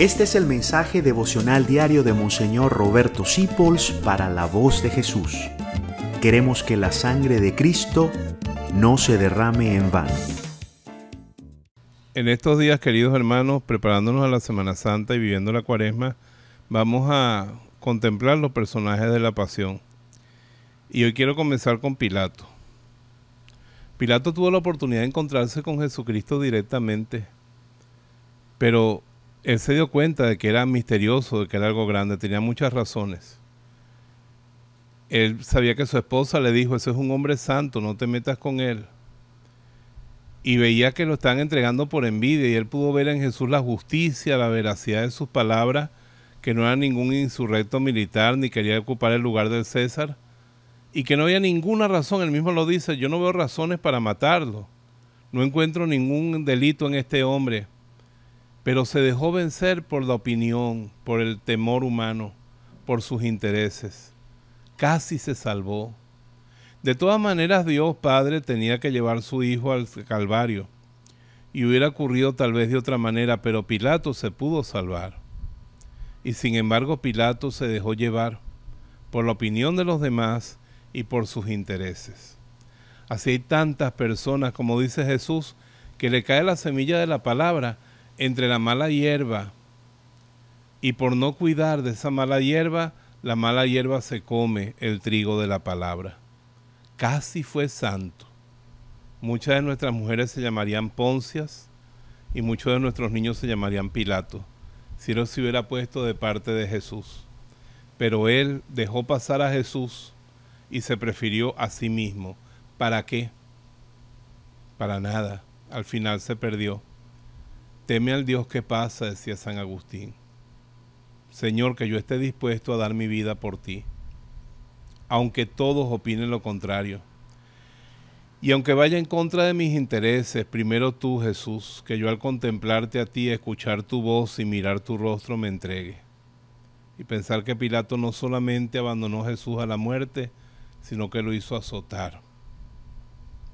Este es el mensaje devocional diario de Monseñor Roberto Sipols para la voz de Jesús. Queremos que la sangre de Cristo no se derrame en vano. En estos días, queridos hermanos, preparándonos a la Semana Santa y viviendo la Cuaresma, vamos a contemplar los personajes de la Pasión. Y hoy quiero comenzar con Pilato. Pilato tuvo la oportunidad de encontrarse con Jesucristo directamente, pero él se dio cuenta de que era misterioso, de que era algo grande, tenía muchas razones. Él sabía que su esposa le dijo, ese es un hombre santo, no te metas con él. Y veía que lo estaban entregando por envidia y él pudo ver en Jesús la justicia, la veracidad de sus palabras, que no era ningún insurrecto militar ni quería ocupar el lugar del César, y que no había ninguna razón, él mismo lo dice, yo no veo razones para matarlo, no encuentro ningún delito en este hombre pero se dejó vencer por la opinión, por el temor humano, por sus intereses. Casi se salvó. De todas maneras, Dios Padre tenía que llevar su hijo al Calvario, y hubiera ocurrido tal vez de otra manera, pero Pilato se pudo salvar. Y sin embargo, Pilato se dejó llevar por la opinión de los demás y por sus intereses. Así hay tantas personas, como dice Jesús, que le cae la semilla de la palabra, entre la mala hierba y por no cuidar de esa mala hierba, la mala hierba se come el trigo de la palabra. Casi fue santo. Muchas de nuestras mujeres se llamarían Poncias y muchos de nuestros niños se llamarían Pilato, si no se hubiera puesto de parte de Jesús. Pero él dejó pasar a Jesús y se prefirió a sí mismo. ¿Para qué? Para nada. Al final se perdió. Teme al Dios que pasa, decía San Agustín. Señor, que yo esté dispuesto a dar mi vida por ti, aunque todos opinen lo contrario. Y aunque vaya en contra de mis intereses, primero tú, Jesús, que yo al contemplarte a ti, escuchar tu voz y mirar tu rostro me entregue. Y pensar que Pilato no solamente abandonó a Jesús a la muerte, sino que lo hizo azotar,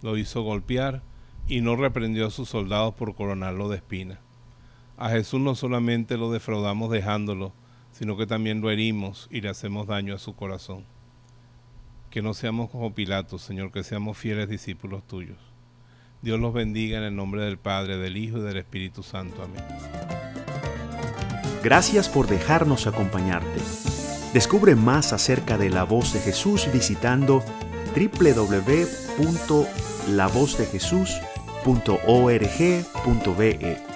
lo hizo golpear y no reprendió a sus soldados por coronarlo de espina. A Jesús no solamente lo defraudamos dejándolo, sino que también lo herimos y le hacemos daño a su corazón. Que no seamos como Pilato, Señor, que seamos fieles discípulos tuyos. Dios los bendiga en el nombre del Padre, del Hijo y del Espíritu Santo. Amén. Gracias por dejarnos acompañarte. Descubre más acerca de la voz de Jesús visitando www.lavozdejesús.org.be